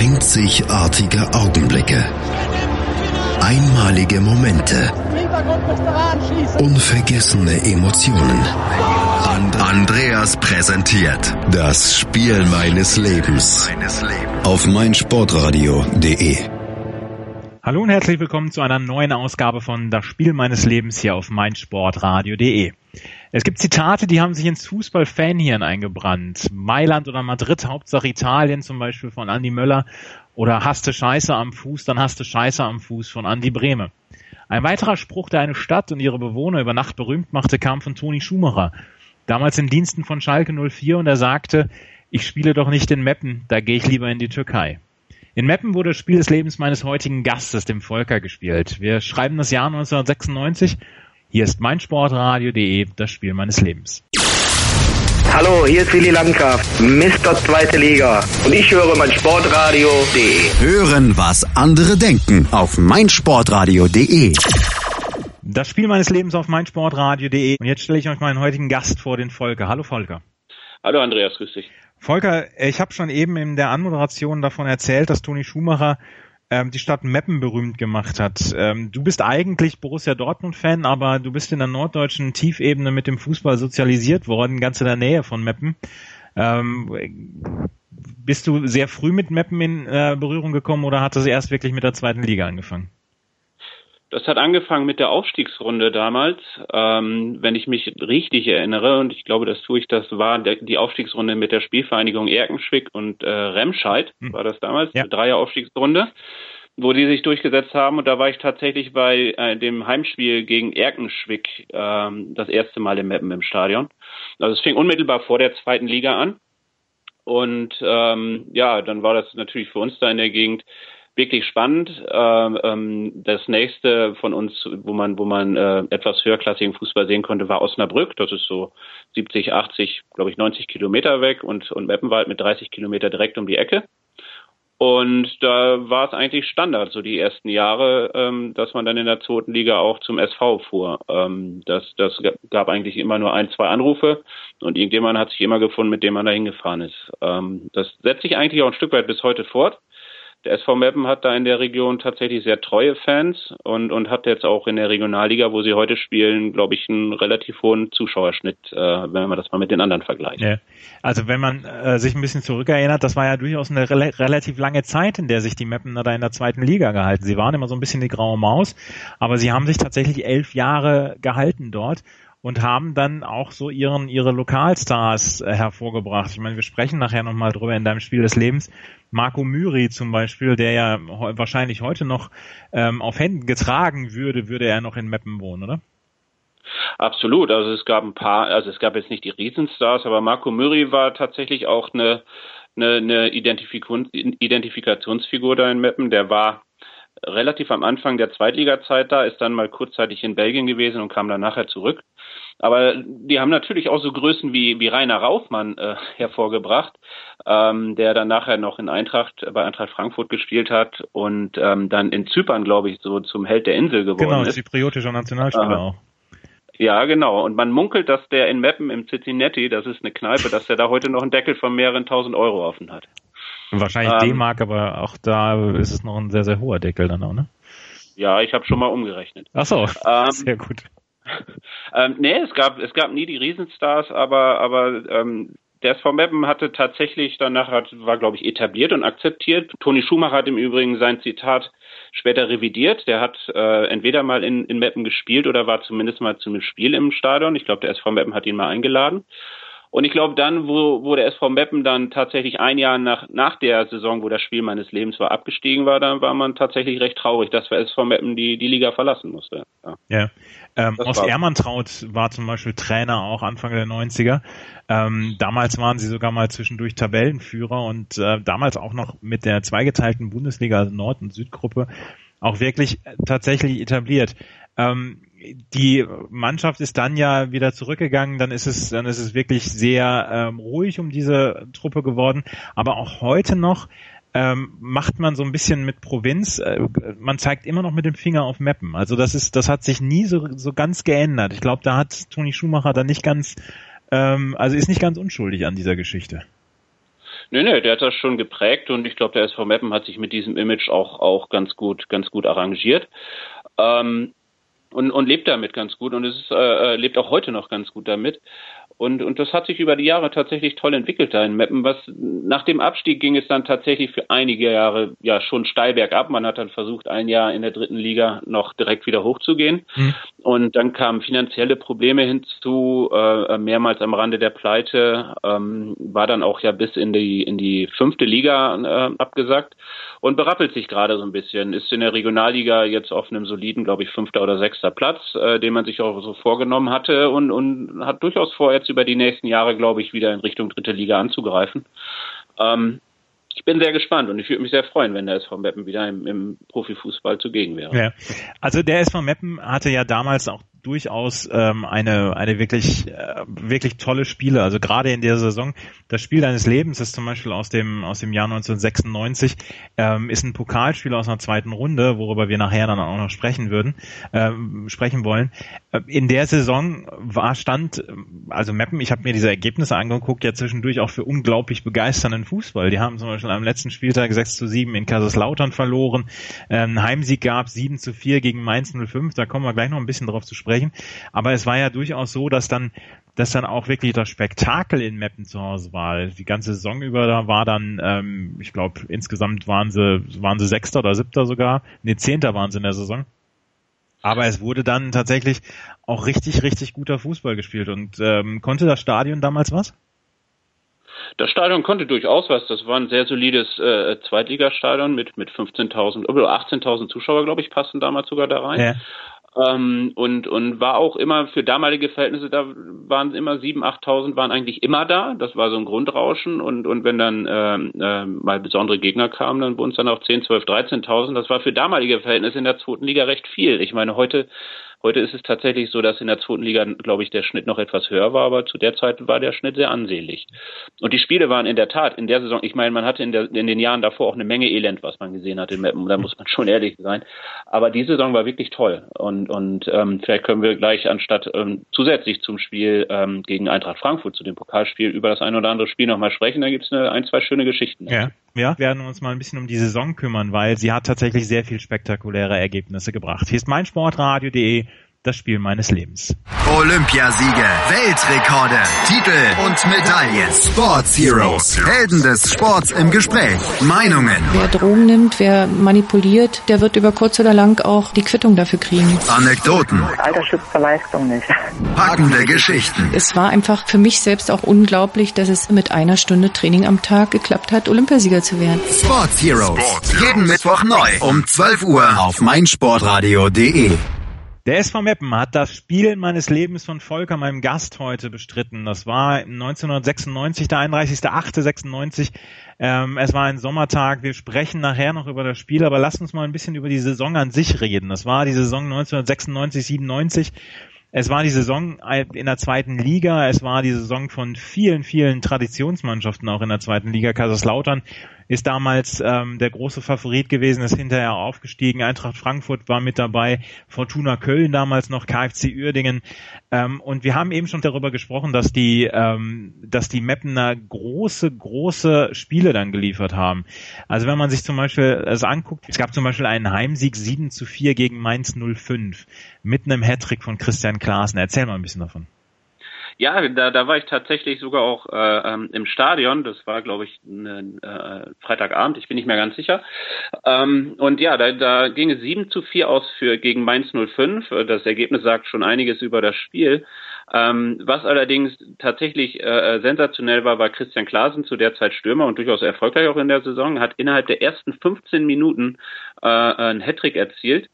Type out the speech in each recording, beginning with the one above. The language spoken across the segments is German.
Einzigartige Augenblicke. Einmalige Momente. Unvergessene Emotionen. And Andreas präsentiert das Spiel meines Lebens auf meinsportradio.de. Hallo und herzlich willkommen zu einer neuen Ausgabe von Das Spiel meines Lebens hier auf meinsportradio.de. Es gibt Zitate, die haben sich ins Fußballfanhirn eingebrannt. Mailand oder Madrid, Hauptsache Italien zum Beispiel von Andy Möller oder hast du Scheiße am Fuß, dann hast du Scheiße am Fuß von Andy Brehme. Ein weiterer Spruch, der eine Stadt und ihre Bewohner über Nacht berühmt machte, kam von Toni Schumacher. Damals in Diensten von Schalke 04 und er sagte, ich spiele doch nicht in Meppen, da gehe ich lieber in die Türkei. In Meppen wurde das Spiel des Lebens meines heutigen Gastes, dem Volker, gespielt. Wir schreiben das Jahr 1996. Hier ist meinsportradio.de, das Spiel meines Lebens. Hallo, hier ist Willi Landgraf, Mr. Zweite Liga. Und ich höre meinsportradio.de. Hören, was andere denken auf meinsportradio.de. Das Spiel meines Lebens auf meinsportradio.de. Und jetzt stelle ich euch meinen heutigen Gast vor, den Volker. Hallo Volker. Hallo Andreas, grüß dich. Volker, ich habe schon eben in der Anmoderation davon erzählt, dass Toni Schumacher ähm, die Stadt Meppen berühmt gemacht hat. Ähm, du bist eigentlich Borussia Dortmund-Fan, aber du bist in der norddeutschen Tiefebene mit dem Fußball sozialisiert worden, ganz in der Nähe von Meppen. Ähm, bist du sehr früh mit Meppen in äh, Berührung gekommen oder hat das erst wirklich mit der zweiten Liga angefangen? Das hat angefangen mit der Aufstiegsrunde damals, ähm, wenn ich mich richtig erinnere, und ich glaube, das tue ich, das war der, die Aufstiegsrunde mit der Spielvereinigung Erkenschwick und äh, Remscheid, hm. war das damals, ja. Dreier Aufstiegsrunde, wo die sich durchgesetzt haben. Und da war ich tatsächlich bei äh, dem Heimspiel gegen Erkenschwick ähm, das erste Mal im Meppen im Stadion. Also es fing unmittelbar vor der zweiten Liga an. Und ähm, ja, dann war das natürlich für uns da in der Gegend wirklich spannend. Ähm, ähm, das nächste von uns, wo man, wo man äh, etwas höherklassigen Fußball sehen konnte, war Osnabrück. Das ist so 70, 80, glaube ich, 90 Kilometer weg und, und Meppenwald mit 30 Kilometer direkt um die Ecke. Und da war es eigentlich Standard, so die ersten Jahre, ähm, dass man dann in der zweiten Liga auch zum SV fuhr. Ähm, das, das gab eigentlich immer nur ein, zwei Anrufe und irgendjemand hat sich immer gefunden, mit dem man da hingefahren ist. Ähm, das setzt sich eigentlich auch ein Stück weit bis heute fort. Der SV Meppen hat da in der Region tatsächlich sehr treue Fans und, und hat jetzt auch in der Regionalliga, wo sie heute spielen, glaube ich, einen relativ hohen Zuschauerschnitt, äh, wenn man das mal mit den anderen vergleicht. Ja. Also wenn man äh, sich ein bisschen zurückerinnert, das war ja durchaus eine re relativ lange Zeit, in der sich die Meppen da in der zweiten Liga gehalten. Sie waren immer so ein bisschen die graue Maus, aber sie haben sich tatsächlich elf Jahre gehalten dort und haben dann auch so ihren ihre Lokalstars äh, hervorgebracht. Ich meine, wir sprechen nachher nochmal drüber in deinem Spiel des Lebens. Marco Myri zum Beispiel, der ja wahrscheinlich heute noch ähm, auf Händen getragen würde, würde er noch in Meppen wohnen, oder? Absolut. Also es gab ein paar, also es gab jetzt nicht die Riesenstars, aber Marco Myri war tatsächlich auch eine, eine, eine Identifikationsfigur da in Meppen. Der war relativ am Anfang der Zweitliga-Zeit da, ist dann mal kurzzeitig in Belgien gewesen und kam dann nachher zurück. Aber die haben natürlich auch so Größen wie, wie Rainer Raufmann äh, hervorgebracht, ähm, der dann nachher noch in Eintracht, bei Eintracht Frankfurt gespielt hat und ähm, dann in Zypern, glaube ich, so zum Held der Insel geworden genau, ist. Genau, zypriotischer Nationalspieler auch. Ja, genau. Und man munkelt, dass der in Meppen im Cincinnati, das ist eine Kneipe, dass der da heute noch einen Deckel von mehreren tausend Euro offen hat. Wahrscheinlich ähm, D-Mark, aber auch da ist es noch ein sehr, sehr hoher Deckel dann auch, ne? Ja, ich habe schon mal umgerechnet. Ach so, ähm, sehr gut. ähm, nee, es gab, es gab nie die Riesenstars, aber, aber ähm, der SV Meppen hatte tatsächlich danach, war glaube ich etabliert und akzeptiert. Toni Schumacher hat im Übrigen sein Zitat später revidiert. Der hat äh, entweder mal in, in Meppen gespielt oder war zumindest mal zu einem Spiel im Stadion. Ich glaube, der SV Meppen hat ihn mal eingeladen. Und ich glaube, dann, wo, wo der SV Meppen dann tatsächlich ein Jahr nach, nach der Saison, wo das Spiel meines Lebens war, abgestiegen war, dann war man tatsächlich recht traurig, dass der SV Meppen die, die Liga verlassen musste. Ja. ja. Ähm, aus Ermantraut war zum Beispiel Trainer auch Anfang der 90er. Ähm, damals waren sie sogar mal zwischendurch Tabellenführer und äh, damals auch noch mit der zweigeteilten Bundesliga, Nord- und Südgruppe, auch wirklich tatsächlich etabliert. Ähm, die Mannschaft ist dann ja wieder zurückgegangen, dann ist es, dann ist es wirklich sehr ähm, ruhig um diese Truppe geworden. Aber auch heute noch ähm, macht man so ein bisschen mit Provinz, äh, man zeigt immer noch mit dem Finger auf Mappen. Also das ist, das hat sich nie so, so ganz geändert. Ich glaube, da hat Toni Schumacher dann nicht ganz, ähm, also ist nicht ganz unschuldig an dieser Geschichte. Nee, nee, der hat das schon geprägt und ich glaube, der SV Meppen hat sich mit diesem Image auch, auch ganz gut, ganz gut arrangiert. Ähm, und, und lebt damit ganz gut und es ist, äh, äh lebt auch heute noch ganz gut damit. Und, und das hat sich über die Jahre tatsächlich toll entwickelt da in Meppen. Was, nach dem Abstieg ging es dann tatsächlich für einige Jahre ja schon steil bergab. Man hat dann versucht, ein Jahr in der dritten Liga noch direkt wieder hochzugehen. Mhm. Und dann kamen finanzielle Probleme hinzu, äh, mehrmals am Rande der Pleite, ähm, war dann auch ja bis in die, in die fünfte Liga äh, abgesagt und berappelt sich gerade so ein bisschen. Ist in der Regionalliga jetzt auf einem soliden, glaube ich, fünfter oder sechster Platz, äh, den man sich auch so vorgenommen hatte und, und hat durchaus vor, jetzt über die nächsten Jahre, glaube ich, wieder in Richtung dritte Liga anzugreifen. Ähm, ich bin sehr gespannt und ich würde mich sehr freuen, wenn der SV Meppen wieder im, im Profifußball zugegen wäre. Ja. Also der SV Meppen hatte ja damals auch durchaus ähm, eine eine wirklich äh, wirklich tolle Spiele. Also gerade in der Saison, das Spiel deines Lebens ist zum Beispiel aus dem aus dem Jahr 1996 ähm, ist ein Pokalspiel aus einer zweiten Runde, worüber wir nachher dann auch noch sprechen würden ähm, sprechen wollen. Äh, in der Saison war stand also Meppen. Ich habe mir diese Ergebnisse angeguckt, ja zwischendurch auch für unglaublich begeisternden Fußball. Die haben zum Beispiel am letzten Spieltag 6 zu 7 in Kaiserslautern verloren. Ähm, Heimsieg gab 7 zu 4 gegen Mainz 05. Da kommen wir gleich noch ein bisschen drauf zu sprechen sprechen. Aber es war ja durchaus so, dass dann dass dann auch wirklich das Spektakel in Meppen zu Hause war. Die ganze Saison über da war dann, ähm, ich glaube, insgesamt waren sie, waren sie Sechster oder Siebter sogar. Nee, Zehnter waren sie in der Saison. Aber es wurde dann tatsächlich auch richtig, richtig guter Fußball gespielt. Und ähm, konnte das Stadion damals was? Das Stadion konnte durchaus was. Das war ein sehr solides äh, Zweitligastadion mit mit 15.000 oder 18.000 Zuschauer, glaube ich, passten damals sogar da rein. Ja. Ähm, und, und war auch immer für damalige Verhältnisse, da waren immer sieben, achttausend waren eigentlich immer da. Das war so ein Grundrauschen. Und, und wenn dann äh, äh, mal besondere Gegner kamen, dann wurden es dann auch zehn, zwölf, dreizehntausend. Das war für damalige Verhältnisse in der zweiten Liga recht viel. Ich meine, heute Heute ist es tatsächlich so, dass in der zweiten Liga, glaube ich, der Schnitt noch etwas höher war, aber zu der Zeit war der Schnitt sehr ansehnlich. Und die Spiele waren in der Tat in der Saison, ich meine, man hatte in, der, in den Jahren davor auch eine Menge Elend, was man gesehen hat in Meppen, da muss man schon ehrlich sein. Aber die Saison war wirklich toll. Und, und ähm, vielleicht können wir gleich anstatt ähm, zusätzlich zum Spiel ähm, gegen Eintracht Frankfurt, zu dem Pokalspiel, über das ein oder andere Spiel nochmal sprechen. Da gibt es ein, zwei schöne Geschichten. Ja. Ja, werden uns mal ein bisschen um die Saison kümmern, weil sie hat tatsächlich sehr viel spektakuläre Ergebnisse gebracht. Hier ist meinsportradio.de das Spiel meines Lebens. Olympiasiege, Weltrekorde, Titel und Medaillen. Sports Heroes, Helden des Sports im Gespräch. Meinungen. Wer Drogen nimmt, wer manipuliert, der wird über kurz oder lang auch die Quittung dafür kriegen. Anekdoten. Alter schützt Leistung nicht. Packende Geschichten. Es war einfach für mich selbst auch unglaublich, dass es mit einer Stunde Training am Tag geklappt hat, Olympiasieger zu werden. Sports Heroes. Sports Heroes. Jeden Mittwoch neu um 12 Uhr auf meinsportradio.de. Der SV Meppen hat das Spiel meines Lebens von Volker, meinem Gast heute, bestritten. Das war 1996, der 31.08.96. Ähm, es war ein Sommertag. Wir sprechen nachher noch über das Spiel, aber lasst uns mal ein bisschen über die Saison an sich reden. Das war die Saison 1996, 97. Es war die Saison in der zweiten Liga. Es war die Saison von vielen, vielen Traditionsmannschaften auch in der zweiten Liga. Kaiserslautern ist damals ähm, der große Favorit gewesen, ist hinterher aufgestiegen. Eintracht Frankfurt war mit dabei, Fortuna Köln damals noch, KfC Uerdingen. Ähm, und wir haben eben schon darüber gesprochen, dass die, ähm, dass die Meppener große, große Spiele dann geliefert haben. Also wenn man sich zum Beispiel es anguckt, es gab zum Beispiel einen Heimsieg 7 zu 4 gegen Mainz 05 mit einem Hattrick von Christian Klaassen. Erzähl mal ein bisschen davon. Ja, da, da war ich tatsächlich sogar auch äh, ähm, im Stadion. Das war, glaube ich, ne, äh, Freitagabend. Ich bin nicht mehr ganz sicher. Ähm, und ja, da, da ging es 7 zu 4 aus für gegen Mainz 05. Das Ergebnis sagt schon einiges über das Spiel. Ähm, was allerdings tatsächlich äh, sensationell war, war Christian Klaasen, zu der Zeit Stürmer und durchaus erfolgreich auch in der Saison, hat innerhalb der ersten 15 Minuten äh, einen Hattrick erzielt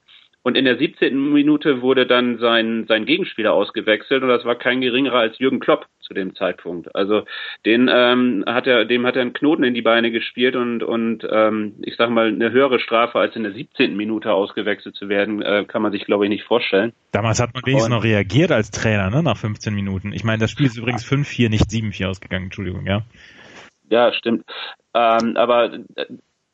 und in der 17. Minute wurde dann sein, sein Gegenspieler ausgewechselt und das war kein geringerer als Jürgen Klopp zu dem Zeitpunkt. Also den ähm, hat er, dem hat er einen Knoten in die Beine gespielt und, und ähm, ich sag mal, eine höhere Strafe als in der 17. Minute ausgewechselt zu werden, äh, kann man sich, glaube ich, nicht vorstellen. Damals hat man wenigstens noch reagiert als Trainer, ne, nach 15 Minuten. Ich meine, das Spiel ist übrigens 5-4, nicht 7-4 ausgegangen, Entschuldigung, ja. Ja, stimmt. Ähm, aber äh,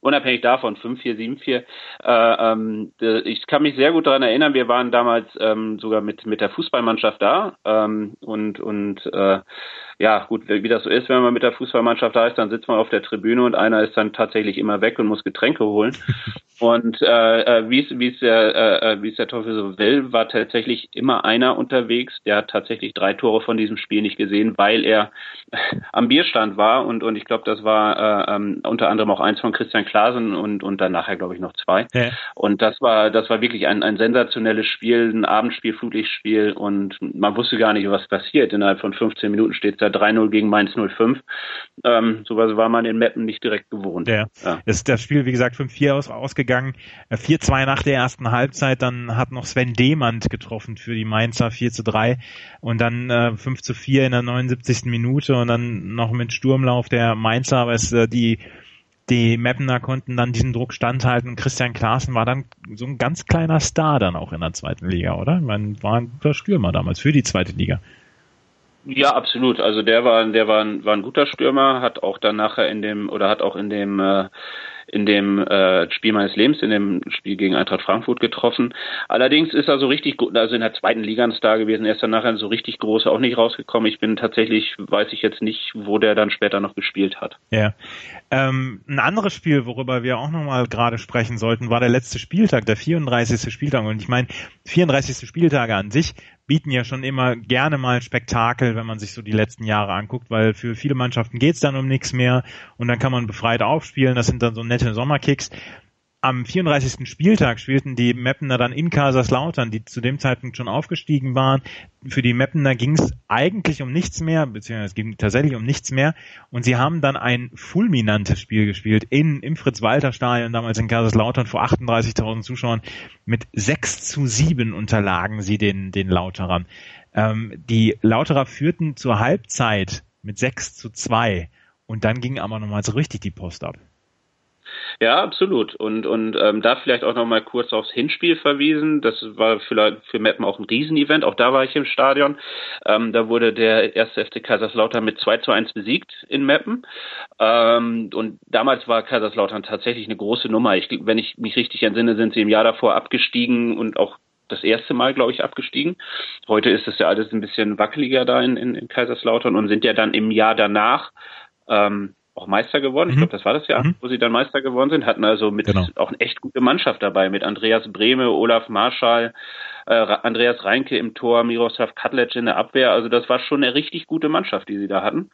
unabhängig davon, 5-4, 7-4. Äh, ähm, ich kann mich sehr gut daran erinnern, wir waren damals ähm, sogar mit, mit der Fußballmannschaft da ähm, und, und äh, ja, gut, wie das so ist, wenn man mit der Fußballmannschaft da ist, dann sitzt man auf der Tribüne und einer ist dann tatsächlich immer weg und muss Getränke holen. und äh, äh wie es wie es der äh, äh, wie es der Teufel so will, war tatsächlich immer einer unterwegs, der hat tatsächlich drei Tore von diesem Spiel nicht gesehen, weil er am Bierstand war und und ich glaube, das war äh, ähm, unter anderem auch eins von Christian Klaasen und und dann nachher glaube ich noch zwei. Ja. Und das war das war wirklich ein ein sensationelles Spiel, ein Abendspiel, Flutlichtspiel und man wusste gar nicht, was passiert. Innerhalb von 15 Minuten steht da 3-0 gegen Mainz 05. Ähm, sowas war man in Meppen nicht direkt gewohnt. Ja. ja. Ist das Spiel, wie gesagt, 5-4 aus, ausgegangen. 4-2 äh, nach der ersten Halbzeit. Dann hat noch Sven Demand getroffen für die Mainzer 4-3 und dann äh, 5-4 in der 79. Minute und dann noch mit Sturmlauf der Mainzer, aber es äh, die die Mappener konnten dann diesen Druck standhalten. Christian Klaassen war dann so ein ganz kleiner Star dann auch in der zweiten Liga, oder? Man war ein guter Stürmer damals für die zweite Liga. Ja, absolut. Also der war, der war ein, war ein guter Stürmer, hat auch dann nachher in dem oder hat auch in dem äh, in dem äh, Spiel meines Lebens, in dem Spiel gegen Eintracht Frankfurt getroffen. Allerdings ist er so richtig gut, also in der zweiten Liga ein Star gewesen. Er ist dann nachher so richtig groß auch nicht rausgekommen. Ich bin tatsächlich, weiß ich jetzt nicht, wo der dann später noch gespielt hat. Ja. Ähm, ein anderes Spiel, worüber wir auch nochmal gerade sprechen sollten, war der letzte Spieltag, der 34. Spieltag. Und ich meine, 34. Spieltage an sich bieten ja schon immer gerne mal Spektakel, wenn man sich so die letzten Jahre anguckt, weil für viele Mannschaften geht's dann um nichts mehr und dann kann man befreit aufspielen. Das sind dann so nette Sommerkicks am 34. Spieltag spielten die Mappener dann in Kaiserslautern, die zu dem Zeitpunkt schon aufgestiegen waren. Für die Mappener ging es eigentlich um nichts mehr, beziehungsweise es ging tatsächlich um nichts mehr. Und sie haben dann ein fulminantes Spiel gespielt in, im Fritz-Walter-Stadion, damals in Kaiserslautern vor 38.000 Zuschauern. Mit 6 zu 7 unterlagen sie den, den Lauterern. Ähm, die Lauterer führten zur Halbzeit mit 6 zu 2. Und dann ging aber nochmal so richtig die Post ab. Ja, absolut. Und, und ähm, da vielleicht auch noch mal kurz aufs Hinspiel verwiesen. Das war für, für Meppen auch ein Riesenevent. Auch da war ich im Stadion. Ähm, da wurde der erste FC Kaiserslautern mit 2 zu 1 besiegt in Meppen. Ähm, und damals war Kaiserslautern tatsächlich eine große Nummer. Ich, wenn ich mich richtig entsinne, sind sie im Jahr davor abgestiegen und auch das erste Mal, glaube ich, abgestiegen. Heute ist es ja alles ein bisschen wackeliger da in, in, in Kaiserslautern und sind ja dann im Jahr danach ähm, auch Meister geworden. Ich mhm. glaube, das war das Jahr, mhm. wo sie dann Meister geworden sind. Hatten also mit genau. auch eine echt gute Mannschaft dabei mit Andreas Brehme, Olaf Marschall, äh, Andreas Reinke im Tor, Miroslav Katlec in der Abwehr. Also das war schon eine richtig gute Mannschaft, die sie da hatten.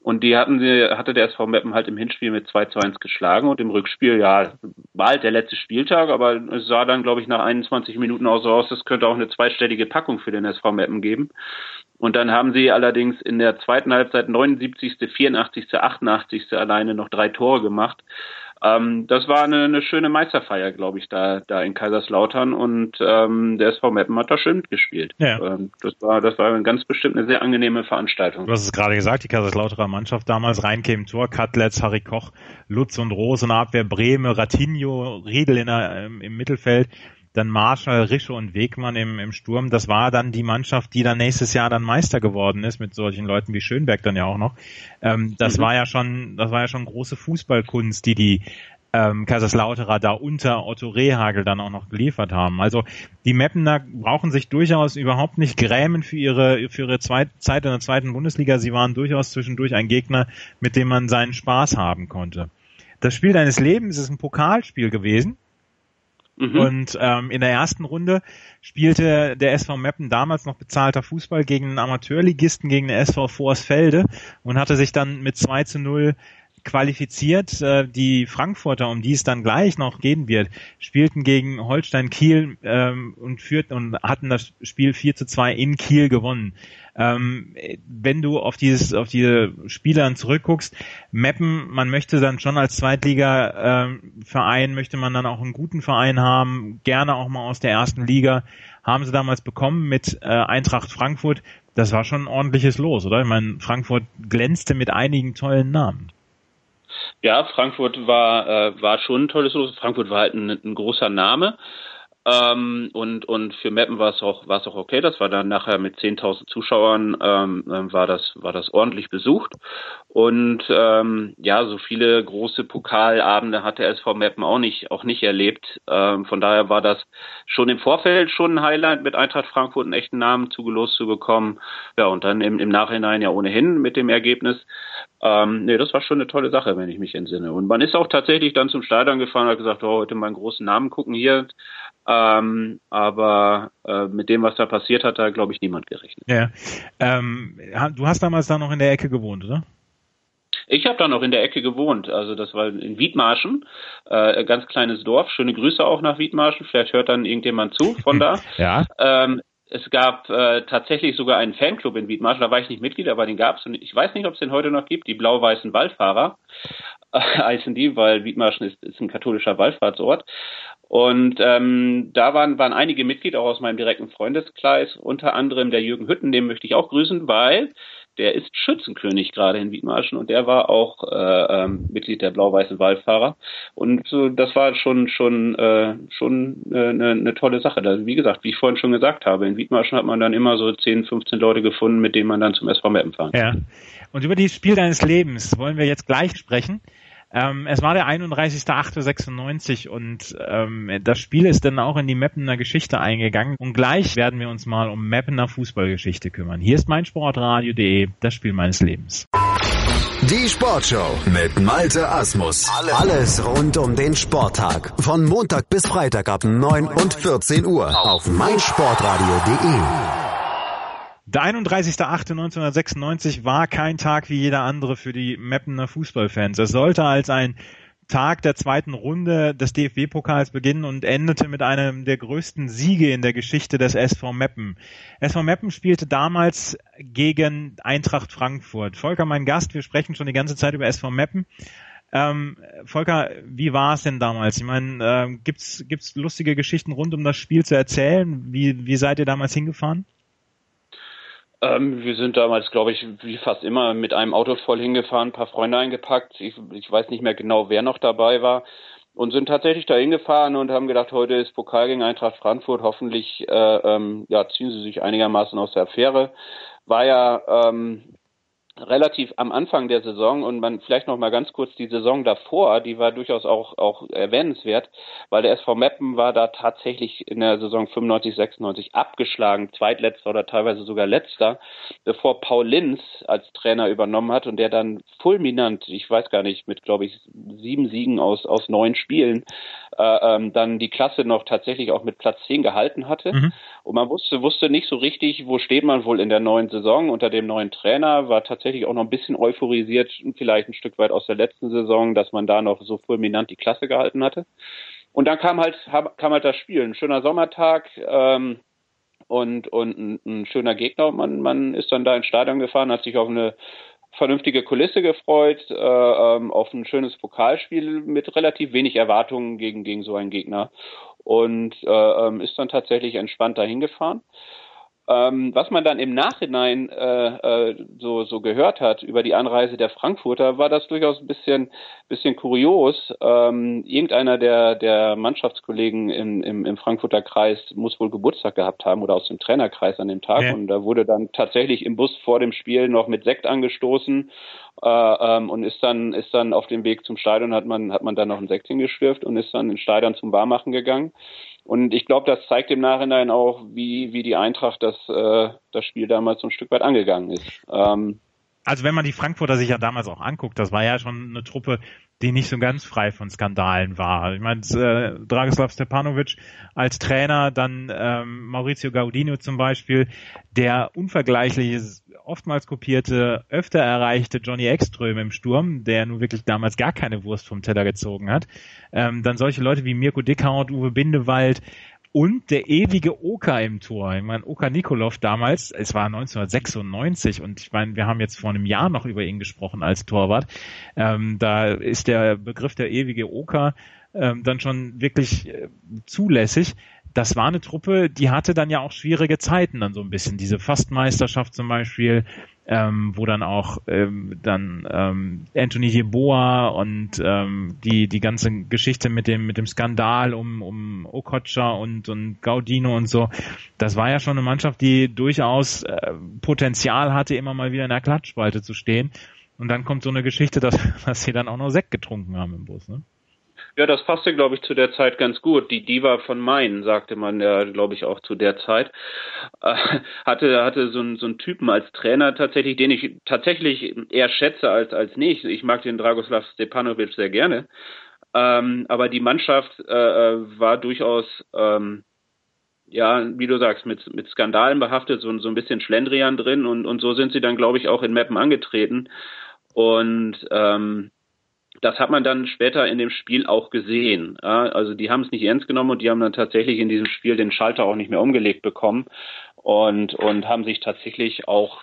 Und die hatten sie, hatte der SV Meppen halt im Hinspiel mit 2 zu 1 geschlagen und im Rückspiel, ja, war halt der letzte Spieltag, aber es sah dann, glaube ich, nach 21 Minuten auch so aus, das könnte auch eine zweistellige Packung für den SV Meppen geben. Und dann haben sie allerdings in der zweiten Halbzeit 79., 84., 88. alleine noch drei Tore gemacht. Ähm, das war eine, eine schöne Meisterfeier, glaube ich, da, da in Kaiserslautern und ähm, der SV Meppen hat da schön mitgespielt. Ja. Ähm, das war, das war ganz bestimmt eine sehr angenehme Veranstaltung. Du hast es gerade gesagt, die Kaiserslauterer Mannschaft damals Reinke im Tor, Katletz, Harry Koch, Lutz und Rose in der Abwehr, Breme, Ratinho, Riedel in der, im, im Mittelfeld dann Marschall, Rische und Wegmann im, im Sturm. Das war dann die Mannschaft, die dann nächstes Jahr dann Meister geworden ist, mit solchen Leuten wie Schönberg dann ja auch noch. Ähm, das mhm. war ja schon, das war ja schon große Fußballkunst, die die ähm, Kaiserslauterer da unter Otto Rehagel dann auch noch geliefert haben. Also die Mappener brauchen sich durchaus überhaupt nicht grämen für ihre für ihre Zweit Zeit in der zweiten Bundesliga. Sie waren durchaus zwischendurch ein Gegner, mit dem man seinen Spaß haben konnte. Das Spiel deines Lebens ist ein Pokalspiel gewesen. Mhm. Und ähm, in der ersten Runde spielte der SV Meppen damals noch bezahlter Fußball gegen einen Amateurligisten, gegen den SV Vorsfelde und hatte sich dann mit 2 zu 0 qualifiziert. Äh, die Frankfurter, um die es dann gleich noch gehen wird, spielten gegen Holstein Kiel ähm, und führten und hatten das Spiel 4 zu 2 in Kiel gewonnen. Ähm, wenn du auf dieses, auf diese Spielern zurückguckst, Meppen, man möchte dann schon als Zweitliga-Verein, ähm, möchte man dann auch einen guten Verein haben, gerne auch mal aus der ersten Liga, haben sie damals bekommen mit äh, Eintracht Frankfurt. Das war schon ein ordentliches Los, oder? Ich meine, Frankfurt glänzte mit einigen tollen Namen. Ja, Frankfurt war, äh, war schon ein tolles Los. Frankfurt war halt ein, ein großer Name. Ähm, und, und für Meppen war es auch, war es auch okay. Das war dann nachher mit 10.000 Zuschauern, ähm, ähm, war das, war das ordentlich besucht. Und, ähm, ja, so viele große Pokalabende hatte SV Meppen auch nicht, auch nicht erlebt. Ähm, von daher war das schon im Vorfeld schon ein Highlight, mit Eintracht Frankfurt einen echten Namen zugelost zu bekommen. Ja, und dann im, im Nachhinein ja ohnehin mit dem Ergebnis. Ähm, nee, das war schon eine tolle Sache, wenn ich mich entsinne. Und man ist auch tatsächlich dann zum Stadion gefahren und hat gesagt, oh, heute mal einen großen Namen gucken hier. Ähm, aber äh, mit dem, was da passiert hat, da glaube ich niemand gerechnet. Ja. Ähm, du hast damals da noch in der Ecke gewohnt, oder? Ich habe da noch in der Ecke gewohnt. Also das war in Wiedmarschen, äh, ganz kleines Dorf. Schöne Grüße auch nach Wiedmarschen. Vielleicht hört dann irgendjemand zu von da. ja. Ähm, es gab äh, tatsächlich sogar einen Fanclub in Wiedmarschen, da war ich nicht Mitglied, aber den gab es. Und ich weiß nicht, ob es den heute noch gibt, die blau-weißen Wallfahrer äh, heißen die, weil Wiedmarschen ist, ist ein katholischer Wallfahrtsort. Und ähm, da waren, waren einige Mitglieder auch aus meinem direkten Freundeskreis, unter anderem der Jürgen Hütten, den möchte ich auch grüßen, weil der ist Schützenkönig gerade in Wiedmarschen und der war auch äh, ähm, Mitglied der blau-weißen Wallfahrer. Und so, das war schon schon äh, schon äh, eine, eine tolle Sache. Da, wie gesagt, wie ich vorhin schon gesagt habe, in Wiedmarschen hat man dann immer so 10, 15 Leute gefunden, mit denen man dann zum SV Meppen fahren Ja. Und über das Spiel deines Lebens wollen wir jetzt gleich sprechen. Ähm, es war der 31.08.96 und ähm, das Spiel ist dann auch in die Mappener Geschichte eingegangen und gleich werden wir uns mal um Mappener Fußballgeschichte kümmern. Hier ist mein Sportradio.de, das Spiel meines Lebens. Die Sportshow mit Malte Asmus. Alles rund um den Sporttag. Von Montag bis Freitag ab 9 und 14 Uhr auf meinsportradio.de. Der 31.08.1996 war kein Tag wie jeder andere für die Mappener Fußballfans. Es sollte als ein Tag der zweiten Runde des DFB-Pokals beginnen und endete mit einem der größten Siege in der Geschichte des SV Meppen. SV Meppen spielte damals gegen Eintracht Frankfurt. Volker, mein Gast, wir sprechen schon die ganze Zeit über SV Meppen. Ähm, Volker, wie war es denn damals? Ich meine, äh, gibt's gibt's lustige Geschichten rund um das Spiel zu erzählen? Wie wie seid ihr damals hingefahren? Ähm, wir sind damals, glaube ich, wie fast immer mit einem Auto voll hingefahren, ein paar Freunde eingepackt. Ich, ich weiß nicht mehr genau, wer noch dabei war. Und sind tatsächlich da hingefahren und haben gedacht, heute ist Pokal gegen Eintracht Frankfurt. Hoffentlich äh, ähm, ja, ziehen sie sich einigermaßen aus der Affäre. War ja ähm, relativ am Anfang der Saison und man vielleicht noch mal ganz kurz die Saison davor, die war durchaus auch auch erwähnenswert, weil der SV Meppen war da tatsächlich in der Saison 95 96 abgeschlagen, zweitletzter oder teilweise sogar letzter, bevor Paul Linz als Trainer übernommen hat und der dann fulminant, ich weiß gar nicht, mit glaube ich sieben Siegen aus aus neun Spielen äh, ähm, dann die Klasse noch tatsächlich auch mit Platz 10 gehalten hatte. Mhm. Und man wusste, wusste nicht so richtig, wo steht man wohl in der neuen Saison unter dem neuen Trainer, war tatsächlich auch noch ein bisschen euphorisiert, vielleicht ein Stück weit aus der letzten Saison, dass man da noch so fulminant die Klasse gehalten hatte. Und dann kam halt, kam halt das Spiel. Ein schöner Sommertag, ähm, und, und ein, ein schöner Gegner. Man, man ist dann da ins Stadion gefahren, hat sich auf eine vernünftige Kulisse gefreut, äh, ähm, auf ein schönes Pokalspiel mit relativ wenig Erwartungen gegen, gegen so einen Gegner und äh, ähm, ist dann tatsächlich entspannt dahin gefahren. Ähm, was man dann im Nachhinein äh, äh, so, so gehört hat über die Anreise der Frankfurter, war das durchaus ein bisschen, bisschen kurios. Ähm, irgendeiner der, der Mannschaftskollegen im, im, im Frankfurter Kreis muss wohl Geburtstag gehabt haben oder aus dem Trainerkreis an dem Tag. Ja. Und da wurde dann tatsächlich im Bus vor dem Spiel noch mit Sekt angestoßen äh, ähm, und ist dann, ist dann auf dem Weg zum Stadion, hat man, hat man dann noch ein Sekt hingeschwirft und ist dann ins Stadion zum Warmachen gegangen. Und ich glaube, das zeigt im Nachhinein auch, wie, wie die Eintracht das, äh, das Spiel damals so ein Stück weit angegangen ist. Ähm, also wenn man die Frankfurter sich ja damals auch anguckt, das war ja schon eine Truppe, die nicht so ganz frei von Skandalen war. Ich meine, äh, Dragislav Stepanovic als Trainer, dann ähm, Maurizio Gaudino zum Beispiel, der unvergleichliche oftmals kopierte, öfter erreichte Johnny Ekström im Sturm, der nun wirklich damals gar keine Wurst vom Teller gezogen hat. Ähm, dann solche Leute wie Mirko Dickhaut, Uwe Bindewald und der ewige Oka im Tor. Ich meine, Oka Nikolov damals, es war 1996 und ich meine, wir haben jetzt vor einem Jahr noch über ihn gesprochen als Torwart. Ähm, da ist der Begriff der ewige Oka ähm, dann schon wirklich äh, zulässig das war eine Truppe, die hatte dann ja auch schwierige Zeiten dann so ein bisschen. Diese Fastmeisterschaft zum Beispiel, ähm, wo dann auch ähm, dann ähm, Anthony Yeboah und ähm, die die ganze Geschichte mit dem mit dem Skandal um um Okocha und und Gaudino und so, das war ja schon eine Mannschaft, die durchaus äh, Potenzial hatte, immer mal wieder in der Klatschspalte zu stehen. Und dann kommt so eine Geschichte, dass, dass sie dann auch noch Sekt getrunken haben im Bus, ne? Ja, das passte, glaube ich, zu der Zeit ganz gut. Die Diva von Main, sagte man ja, glaube ich, auch zu der Zeit. Äh, hatte, hatte so einen, so einen Typen als Trainer tatsächlich, den ich tatsächlich eher schätze als, als nicht. Ich mag den Dragoslav Stepanovic sehr gerne. Ähm, aber die Mannschaft äh, äh war durchaus, ähm, ja, wie du sagst, mit, mit Skandalen behaftet, so, so ein bisschen Schlendrian drin und, und so sind sie dann, glaube ich, auch in Meppen angetreten. Und ähm, das hat man dann später in dem Spiel auch gesehen. Also die haben es nicht ernst genommen und die haben dann tatsächlich in diesem Spiel den Schalter auch nicht mehr umgelegt bekommen und, und haben sich tatsächlich auch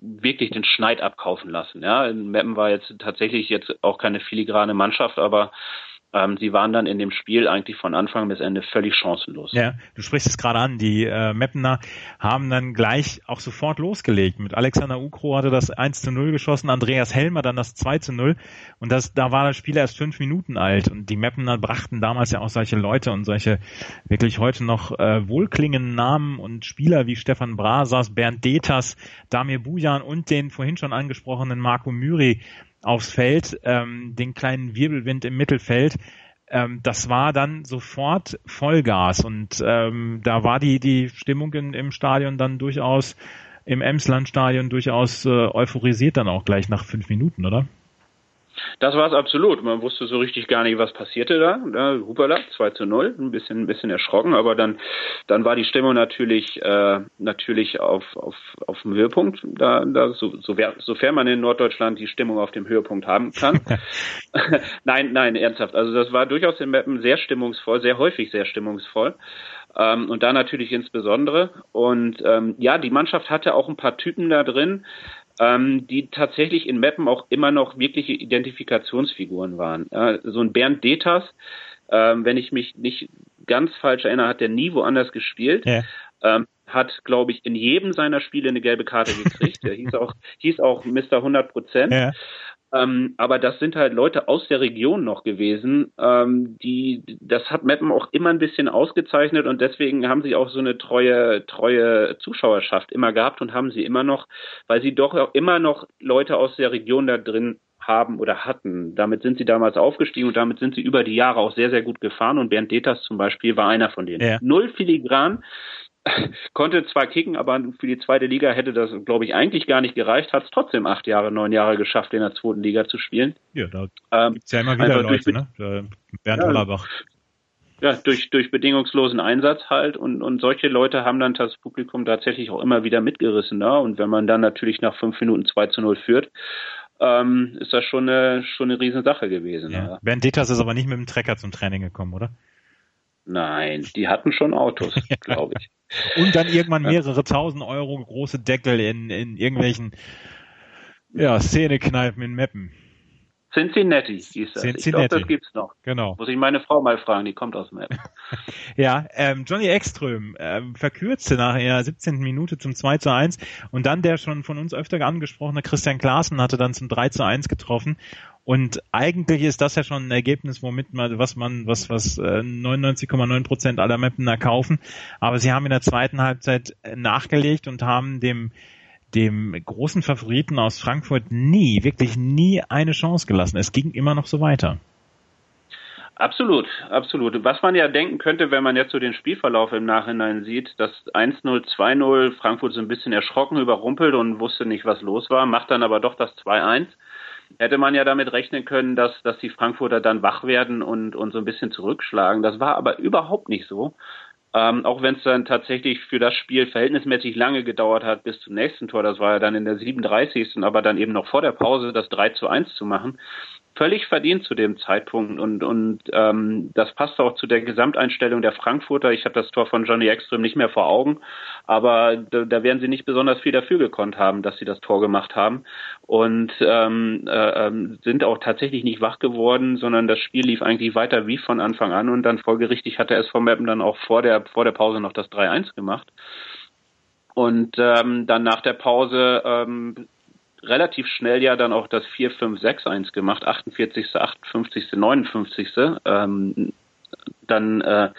wirklich den Schneid abkaufen lassen. Ja, Meppen war jetzt tatsächlich jetzt auch keine filigrane Mannschaft, aber ähm, sie waren dann in dem Spiel eigentlich von Anfang bis Ende völlig chancenlos. Ja, du sprichst es gerade an. Die äh, Meppener haben dann gleich auch sofort losgelegt. Mit Alexander Ukro hatte das 1 zu 0 geschossen, Andreas Helmer dann das 2 zu 0. Und das, da war das Spiel erst fünf Minuten alt. Und die Meppener brachten damals ja auch solche Leute und solche wirklich heute noch äh, wohlklingenden Namen und Spieler wie Stefan Brasas, Bernd Deters, Damir Bujan und den vorhin schon angesprochenen Marco Myri aufs Feld, ähm, den kleinen Wirbelwind im Mittelfeld. Ähm, das war dann sofort Vollgas und ähm, da war die, die Stimmung in, im Stadion dann durchaus, im Emsland-Stadion durchaus äh, euphorisiert dann auch gleich nach fünf Minuten, oder? Das war es absolut. Man wusste so richtig gar nicht, was passierte da. da Hupala, 2 zu 0, ein bisschen, ein bisschen erschrocken, aber dann, dann war die Stimmung natürlich, äh, natürlich auf, auf, auf dem Höhepunkt. Da, da, so, so, sofern man in Norddeutschland die Stimmung auf dem Höhepunkt haben kann. nein, nein, ernsthaft. Also das war durchaus in Mappen sehr stimmungsvoll, sehr häufig sehr stimmungsvoll. Ähm, und da natürlich insbesondere. Und ähm, ja, die Mannschaft hatte auch ein paar Typen da drin, ähm, die tatsächlich in Mappen auch immer noch wirkliche Identifikationsfiguren waren. Äh, so ein Bernd Detas, ähm, wenn ich mich nicht ganz falsch erinnere, hat der nie woanders gespielt. Ja. Ähm, hat, glaube ich, in jedem seiner Spiele eine gelbe Karte gekriegt. Der hieß auch, hieß auch Mr. 100 Prozent. Ja. Ähm, aber das sind halt Leute aus der Region noch gewesen, ähm, die, das hat Meppen auch immer ein bisschen ausgezeichnet und deswegen haben sie auch so eine treue, treue Zuschauerschaft immer gehabt und haben sie immer noch, weil sie doch auch immer noch Leute aus der Region da drin haben oder hatten. Damit sind sie damals aufgestiegen und damit sind sie über die Jahre auch sehr, sehr gut gefahren und Bernd Deters zum Beispiel war einer von denen. Ja. Null Filigran, konnte zwar kicken, aber für die zweite Liga hätte das, glaube ich, eigentlich gar nicht gereicht, hat es trotzdem acht Jahre, neun Jahre geschafft, in der zweiten Liga zu spielen. Ja, da ähm, gibt's ja immer wieder Leute, ne? Bernd ja, Hollerbach. Ja, durch, durch bedingungslosen Einsatz halt und, und solche Leute haben dann das Publikum tatsächlich auch immer wieder mitgerissen. Ne? Und wenn man dann natürlich nach fünf Minuten 2 zu 0 führt, ähm, ist das schon eine, schon eine Riesensache gewesen. Ja. Ne? Bernd Dieters ist aber nicht mit dem Trecker zum Training gekommen, oder? Nein, die hatten schon Autos, glaube ich. Und dann irgendwann mehrere tausend Euro große Deckel in, in irgendwelchen ja, Szenekneipen in Meppen. Cincinnati hieß das. Cincinnati. Ich glaube, das gibt's noch. Genau. Muss ich meine Frau mal fragen, die kommt aus Meppen. ja, ähm, Johnny Ekström ähm, verkürzte nach der 17. Minute zum 2 zu 1 und dann der schon von uns öfter angesprochene Christian Klaassen hatte dann zum 3 zu 1 getroffen und eigentlich ist das ja schon ein Ergebnis, womit man, was man, was, was äh, 99,9 Prozent aller Mappener kaufen. Aber sie haben in der zweiten Halbzeit äh, nachgelegt und haben dem dem großen Favoriten aus Frankfurt nie, wirklich nie eine Chance gelassen. Es ging immer noch so weiter. Absolut, absolut. Was man ja denken könnte, wenn man jetzt so den Spielverlauf im Nachhinein sieht, dass 1-0, 2-0, Frankfurt so ein bisschen erschrocken, überrumpelt und wusste nicht, was los war, macht dann aber doch das 2-1 hätte man ja damit rechnen können, dass, dass die Frankfurter dann wach werden und, und so ein bisschen zurückschlagen. Das war aber überhaupt nicht so. Ähm, auch wenn es dann tatsächlich für das Spiel verhältnismäßig lange gedauert hat bis zum nächsten Tor, das war ja dann in der 37. aber dann eben noch vor der Pause das 3 zu 1 zu machen, völlig verdient zu dem Zeitpunkt und und ähm, das passt auch zu der Gesamteinstellung der Frankfurter. Ich habe das Tor von Johnny Ekström nicht mehr vor Augen, aber da, da werden sie nicht besonders viel dafür gekonnt haben, dass sie das Tor gemacht haben und ähm, äh, ähm, sind auch tatsächlich nicht wach geworden, sondern das Spiel lief eigentlich weiter wie von Anfang an und dann folgerichtig hat der SV Meppen dann auch vor der vor der Pause noch das 3-1 gemacht. Und ähm, dann nach der Pause ähm, relativ schnell ja dann auch das 4-5-6-1 gemacht, 48., 58., 59. Ähm, dann äh,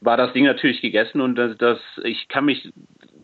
war das Ding natürlich gegessen und das, das ich kann mich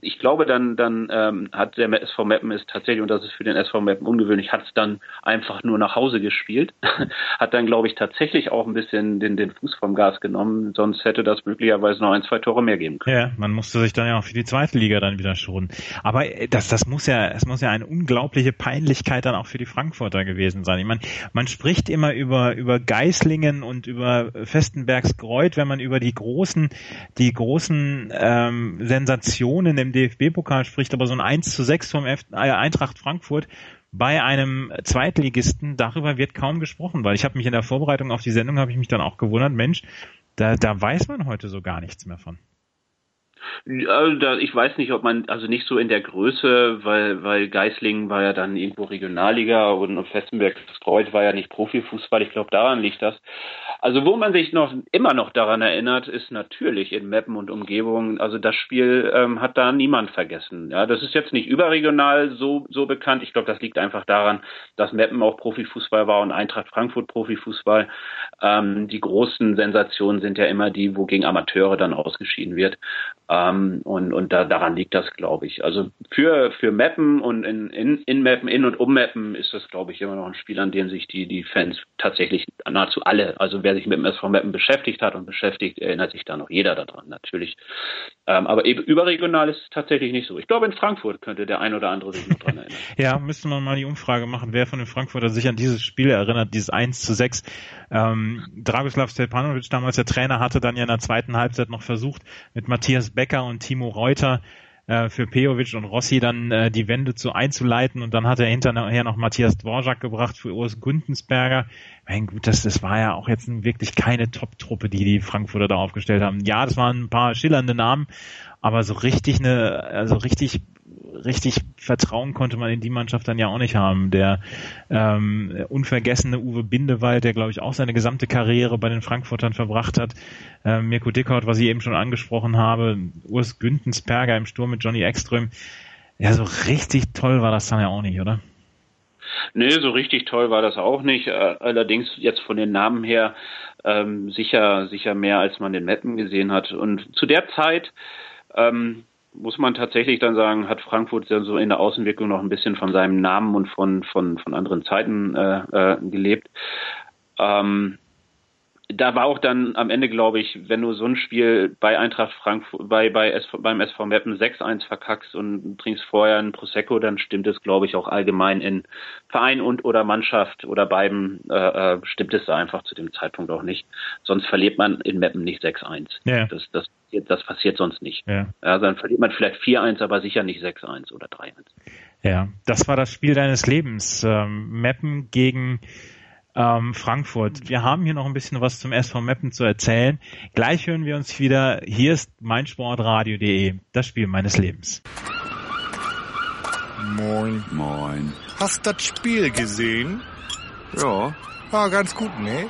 ich glaube, dann, dann ähm, hat der SV Meppen es tatsächlich, und das ist für den SV Meppen ungewöhnlich, hat es dann einfach nur nach Hause gespielt. hat dann, glaube ich, tatsächlich auch ein bisschen den, den Fuß vom Gas genommen, sonst hätte das möglicherweise noch ein, zwei Tore mehr geben können. Ja, man musste sich dann ja auch für die zweite Liga dann wieder schonen. Aber äh, das, das muss ja, es muss ja eine unglaubliche Peinlichkeit dann auch für die Frankfurter gewesen sein. Ich meine, man spricht immer über, über Geislingen und über Festenbergs Greuth, wenn man über die großen, die großen ähm, Sensationen im DFB-Pokal spricht, aber so ein 1 zu 6 vom F äh, Eintracht Frankfurt bei einem Zweitligisten, darüber wird kaum gesprochen, weil ich habe mich in der Vorbereitung auf die Sendung, habe ich mich dann auch gewundert, Mensch, da, da weiß man heute so gar nichts mehr von. Ja, ich weiß nicht, ob man, also nicht so in der Größe, weil, weil Geislingen war ja dann irgendwo Regionalliga und Festenberg Freud war ja nicht Profifußball. Ich glaube, daran liegt das. Also wo man sich noch immer noch daran erinnert, ist natürlich in Meppen und Umgebung. Also das Spiel ähm, hat da niemand vergessen. Ja, das ist jetzt nicht überregional so so bekannt. Ich glaube, das liegt einfach daran, dass Meppen auch Profifußball war und Eintracht Frankfurt Profifußball. Ähm, die großen Sensationen sind ja immer die, wo gegen Amateure dann ausgeschieden wird. Ähm, und und da, daran liegt das, glaube ich. Also für für Meppen und in, in, in Meppen, in und um Meppen ist das, glaube ich, immer noch ein Spiel, an dem sich die die Fans tatsächlich nahezu alle, also wer sich mit dem SV Meppen beschäftigt hat und beschäftigt, erinnert sich da noch jeder daran, natürlich. Ähm, aber eben überregional ist es tatsächlich nicht so. Ich glaube, in Frankfurt könnte der ein oder andere sich noch dran erinnern. ja, müsste man mal die Umfrage machen, wer von den Frankfurter sich an dieses Spiel erinnert, dieses 1 zu 6. Ähm, Dragoslav Stepanovic, damals der Trainer, hatte dann ja in der zweiten Halbzeit noch versucht, mit Matthias Becker und Timo Reuter äh, für Pejovic und Rossi dann äh, die Wende zu einzuleiten und dann hat er hinterher noch Matthias Dvorak gebracht für Urs Güntensberger. Mein gut, das, das war ja auch jetzt wirklich keine Top-Truppe, die die Frankfurter da aufgestellt haben. Ja, das waren ein paar schillernde Namen, aber so richtig eine, also richtig richtig Vertrauen konnte man in die Mannschaft dann ja auch nicht haben. Der ähm, unvergessene Uwe Bindewald, der glaube ich auch seine gesamte Karriere bei den Frankfurtern verbracht hat. Ähm, Mirko Dickhaut, was ich eben schon angesprochen habe. Urs Güntensperger im Sturm mit Johnny Ekström. Ja, so richtig toll war das dann ja auch nicht, oder? Nee, so richtig toll war das auch nicht. Äh, allerdings jetzt von den Namen her ähm, sicher, sicher mehr, als man den Mappen gesehen hat. Und zu der Zeit ähm, muss man tatsächlich dann sagen, hat Frankfurt ja so in der Außenwirkung noch ein bisschen von seinem Namen und von, von, von anderen Zeiten äh, äh, gelebt. Ähm, da war auch dann am Ende, glaube ich, wenn du so ein Spiel bei Eintracht Frankfurt, bei, bei SV, beim SV Meppen 6-1 verkackst und trinkst vorher ein Prosecco, dann stimmt es, glaube ich, auch allgemein in Verein und oder Mannschaft oder beiden äh, äh, stimmt es da einfach zu dem Zeitpunkt auch nicht. Sonst verliert man in Meppen nicht 6-1. Ja. Das, das, das passiert sonst nicht. Ja. ja. dann verliert man vielleicht 4-1, aber sicher nicht 6-1 oder 3-1. Ja, das war das Spiel deines Lebens. Ähm, Meppen gegen ähm, Frankfurt. Wir haben hier noch ein bisschen was zum SV Meppen zu erzählen. Gleich hören wir uns wieder. Hier ist meinsportradio.de, das Spiel meines Lebens. Moin. Moin. Hast das Spiel gesehen? Ja. War ganz gut, ne?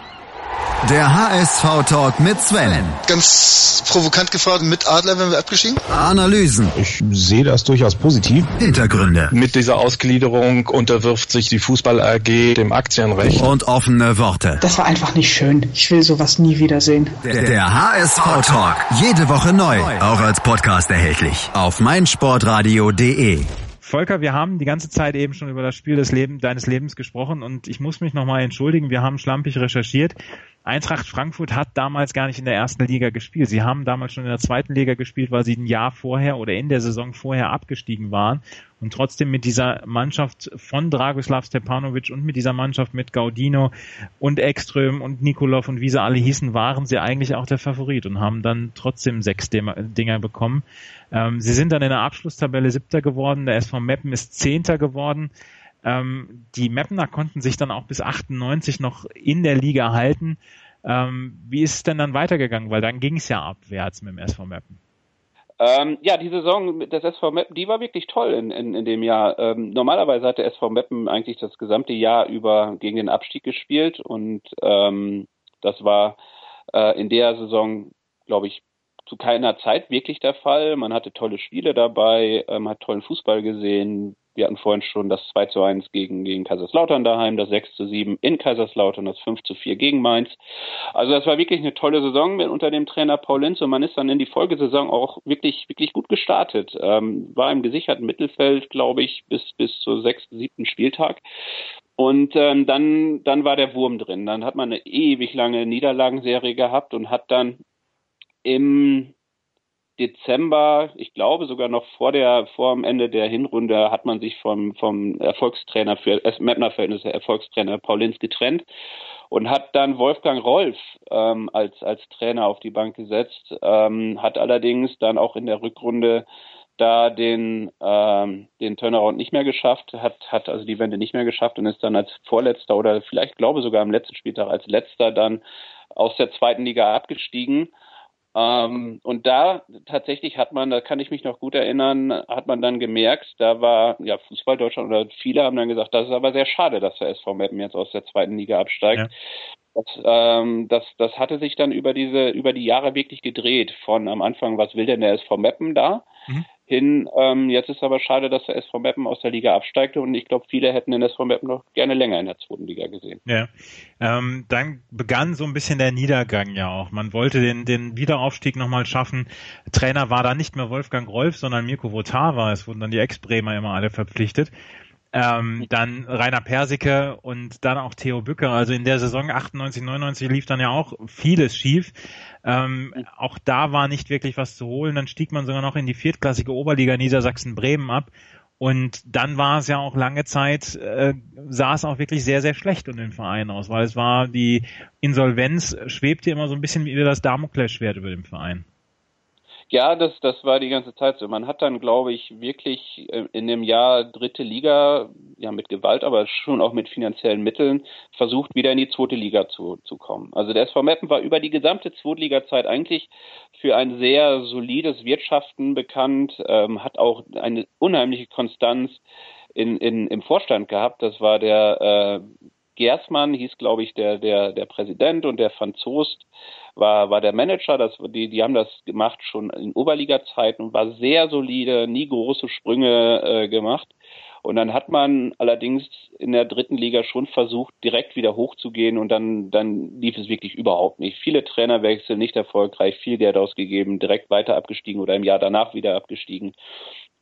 Der HSV-Talk mit Sven. Ganz provokant gefragt, mit Adler werden wir abgeschieden? Analysen. Ich sehe das durchaus positiv. Hintergründe. Mit dieser Ausgliederung unterwirft sich die Fußball AG dem Aktienrecht. Und offene Worte. Das war einfach nicht schön. Ich will sowas nie wiedersehen. Der, der HSV-Talk. Jede Woche neu. Auch als Podcast erhältlich. Auf meinsportradio.de. Volker, wir haben die ganze Zeit eben schon über das Spiel des Leben, deines Lebens gesprochen und ich muss mich nochmal entschuldigen. Wir haben schlampig recherchiert. Eintracht Frankfurt hat damals gar nicht in der ersten Liga gespielt. Sie haben damals schon in der zweiten Liga gespielt, weil sie ein Jahr vorher oder in der Saison vorher abgestiegen waren und trotzdem mit dieser Mannschaft von Dragoslav Stepanovic und mit dieser Mannschaft mit Gaudino und Ekström und Nikolov und wie sie alle hießen, waren sie eigentlich auch der Favorit und haben dann trotzdem sechs Dinger bekommen. Ähm, sie sind dann in der Abschlusstabelle siebter geworden, der SV Meppen ist zehnter geworden. Ähm, die Mapner konnten sich dann auch bis 98 noch in der Liga halten. Ähm, wie ist es denn dann weitergegangen? Weil dann ging es ja abwärts mit dem SV Meppen. Ähm, ja, die Saison des SV Meppen, die war wirklich toll in, in, in dem Jahr. Ähm, normalerweise hat der SV Meppen eigentlich das gesamte Jahr über gegen den Abstieg gespielt und ähm, das war äh, in der Saison, glaube ich, zu keiner Zeit wirklich der Fall. Man hatte tolle Spiele dabei, ähm, hat tollen Fußball gesehen. Wir hatten vorhin schon das 2 zu 1 gegen, gegen Kaiserslautern daheim, das 6 zu 7 in Kaiserslautern, das 5 zu 4 gegen Mainz. Also das war wirklich eine tolle Saison mit, unter dem Trainer Paul Linz und man ist dann in die Folgesaison auch wirklich, wirklich gut gestartet. Ähm, war im gesicherten Mittelfeld, glaube ich, bis, bis zur sechsten, siebten Spieltag. Und ähm, dann, dann war der Wurm drin. Dann hat man eine ewig lange Niederlagenserie gehabt und hat dann im Dezember, ich glaube sogar noch vor der vor dem Ende der Hinrunde, hat man sich vom vom Erfolgstrainer für Mapner Verhältnisse Erfolgstrainer Paulins getrennt und hat dann Wolfgang Rolf ähm, als als Trainer auf die Bank gesetzt, ähm, hat allerdings dann auch in der Rückrunde da den ähm, den Turnaround nicht mehr geschafft, hat hat also die Wende nicht mehr geschafft und ist dann als Vorletzter oder vielleicht glaube sogar am letzten Spieltag als Letzter dann aus der zweiten Liga abgestiegen ähm, und da tatsächlich hat man, da kann ich mich noch gut erinnern, hat man dann gemerkt, da war ja Fußball Deutschland oder viele haben dann gesagt, das ist aber sehr schade, dass der SV Meppen jetzt aus der zweiten Liga absteigt. Ja. Das, ähm, das, das hatte sich dann über diese, über die Jahre wirklich gedreht. Von am Anfang, was will denn der SV Meppen da? Mhm hin. Ähm, jetzt ist aber schade, dass der SV Meppen aus der Liga absteigte und ich glaube, viele hätten den SV Meppen noch gerne länger in der zweiten Liga gesehen. Ja, ähm, dann begann so ein bisschen der Niedergang ja auch. Man wollte den, den Wiederaufstieg nochmal schaffen. Trainer war da nicht mehr Wolfgang Rolf, sondern Mirko Votava. Es wurden dann die Ex-Bremer immer alle verpflichtet ähm, dann Rainer Persicke und dann auch Theo Bücker. Also in der Saison 98, 99 lief dann ja auch vieles schief. Ähm, auch da war nicht wirklich was zu holen. Dann stieg man sogar noch in die viertklassige Oberliga Niedersachsen-Bremen ab. Und dann war es ja auch lange Zeit, äh, sah es auch wirklich sehr, sehr schlecht um den Verein aus, weil es war, die Insolvenz schwebte immer so ein bisschen wie das Damoklesschwert über dem Verein. Ja, das, das war die ganze Zeit so. Man hat dann, glaube ich, wirklich äh, in dem Jahr dritte Liga, ja mit Gewalt, aber schon auch mit finanziellen Mitteln, versucht, wieder in die zweite Liga zu, zu kommen. Also der SV Meppen war über die gesamte Zweitliga-Zeit eigentlich für ein sehr solides Wirtschaften bekannt, ähm, hat auch eine unheimliche Konstanz in, in, im Vorstand gehabt. Das war der äh, Gersmann, hieß, glaube ich, der, der, der Präsident und der Franzost war, war der Manager. Das, die, die haben das gemacht schon in Oberliga-Zeiten und war sehr solide, nie große Sprünge äh, gemacht. Und dann hat man allerdings in der dritten Liga schon versucht, direkt wieder hochzugehen und dann, dann lief es wirklich überhaupt nicht. Viele Trainerwechsel, nicht erfolgreich, viel Geld ausgegeben, direkt weiter abgestiegen oder im Jahr danach wieder abgestiegen.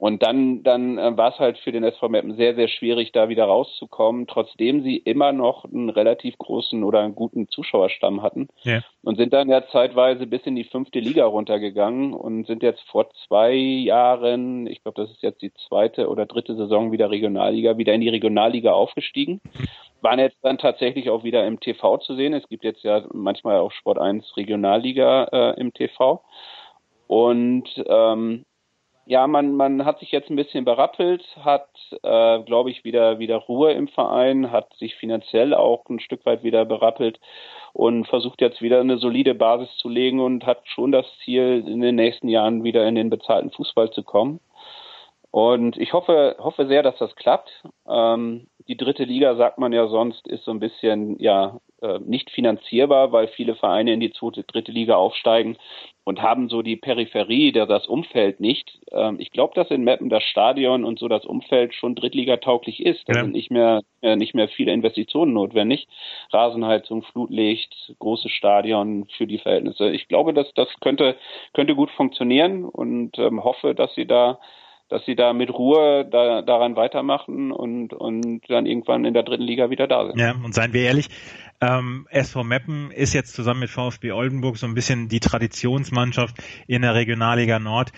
Und dann, dann äh, war es halt für den SV Meppen sehr, sehr schwierig, da wieder rauszukommen, trotzdem sie immer noch einen relativ großen oder einen guten Zuschauerstamm hatten. Ja. Und sind dann ja zeitweise bis in die fünfte Liga runtergegangen und sind jetzt vor zwei Jahren, ich glaube, das ist jetzt die zweite oder dritte Saison wieder Regionalliga, wieder in die Regionalliga aufgestiegen. Waren jetzt dann tatsächlich auch wieder im TV zu sehen. Es gibt jetzt ja manchmal auch Sport 1 Regionalliga äh, im TV. Und ähm, ja, man, man hat sich jetzt ein bisschen berappelt, hat, äh, glaube ich, wieder, wieder Ruhe im Verein, hat sich finanziell auch ein Stück weit wieder berappelt und versucht jetzt wieder eine solide Basis zu legen und hat schon das Ziel, in den nächsten Jahren wieder in den bezahlten Fußball zu kommen. Und ich hoffe, hoffe sehr, dass das klappt. Ähm, die dritte Liga, sagt man ja sonst, ist so ein bisschen, ja, äh, nicht finanzierbar, weil viele Vereine in die zweite, dritte Liga aufsteigen und haben so die Peripherie, der das Umfeld nicht. Ähm, ich glaube, dass in Meppen das Stadion und so das Umfeld schon drittligatauglich ist. Da ja. sind nicht mehr äh, nicht mehr viele Investitionen notwendig. Rasenheizung, Flutlicht, großes Stadion für die Verhältnisse. Ich glaube, dass das könnte könnte gut funktionieren und ähm, hoffe, dass sie da dass sie da mit Ruhe da, daran weitermachen und, und dann irgendwann in der dritten Liga wieder da sind. Ja, und seien wir ehrlich, ähm, SV Meppen ist jetzt zusammen mit VfB Oldenburg so ein bisschen die Traditionsmannschaft in der Regionalliga Nord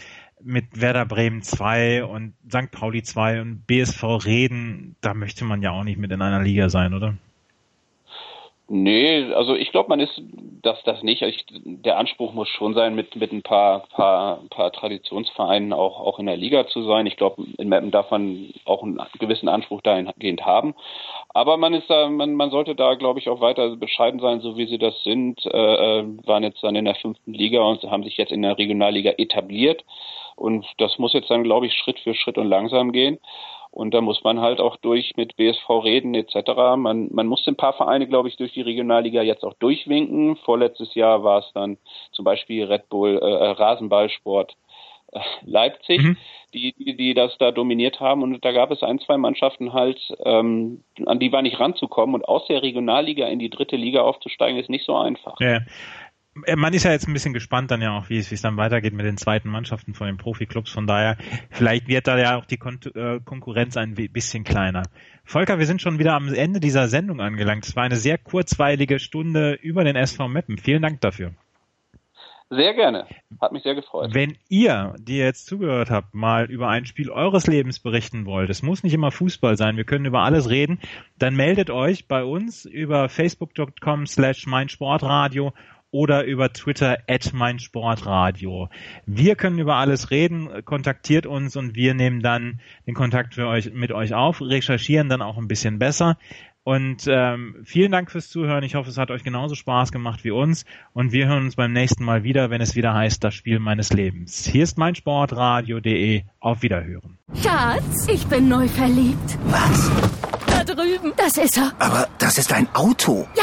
mit Werder Bremen 2 und St. Pauli 2 und BSV Reden, da möchte man ja auch nicht mit in einer Liga sein, oder? Nee, also ich glaube, man ist das das nicht. Ich, der Anspruch muss schon sein, mit mit ein paar paar paar Traditionsvereinen auch auch in der Liga zu sein. Ich glaube, in Meppen darf man auch einen gewissen Anspruch dahingehend haben. Aber man ist da, man man sollte da, glaube ich, auch weiter bescheiden sein, so wie sie das sind. Äh, äh, waren jetzt dann in der fünften Liga und haben sich jetzt in der Regionalliga etabliert. Und das muss jetzt dann, glaube ich, Schritt für Schritt und langsam gehen. Und da muss man halt auch durch mit BSV reden etc. Man, man muss ein paar Vereine, glaube ich, durch die Regionalliga jetzt auch durchwinken. Vorletztes Jahr war es dann zum Beispiel Red Bull, äh, äh Rasenballsport Leipzig, mhm. die, die, die das da dominiert haben. Und da gab es ein, zwei Mannschaften halt, ähm, an die war nicht ranzukommen. Und aus der Regionalliga in die dritte Liga aufzusteigen, ist nicht so einfach. Ja. Äh, man ist ja jetzt ein bisschen gespannt dann ja auch, wie es, wie es dann weitergeht mit den zweiten Mannschaften von den Profiklubs. Von daher, vielleicht wird da ja auch die Kon äh, Konkurrenz ein bisschen kleiner. Volker, wir sind schon wieder am Ende dieser Sendung angelangt. Es war eine sehr kurzweilige Stunde über den SV Meppen. Vielen Dank dafür. Sehr gerne. Hat mich sehr gefreut. Wenn ihr, die ihr jetzt zugehört habt, mal über ein Spiel eures Lebens berichten wollt, es muss nicht immer Fußball sein, wir können über alles reden, dann meldet euch bei uns über facebook.com slash meinsportradio oder über Twitter at meinsportradio. Wir können über alles reden, kontaktiert uns und wir nehmen dann den Kontakt für euch mit euch auf, recherchieren dann auch ein bisschen besser. Und ähm, vielen Dank fürs Zuhören. Ich hoffe, es hat euch genauso Spaß gemacht wie uns. Und wir hören uns beim nächsten Mal wieder, wenn es wieder heißt, das Spiel meines Lebens. Hier ist meinsportradio.de. Auf Wiederhören. Schatz, ich bin neu verliebt. Was? Da drüben. Das ist er. Aber das ist ein Auto. Ja,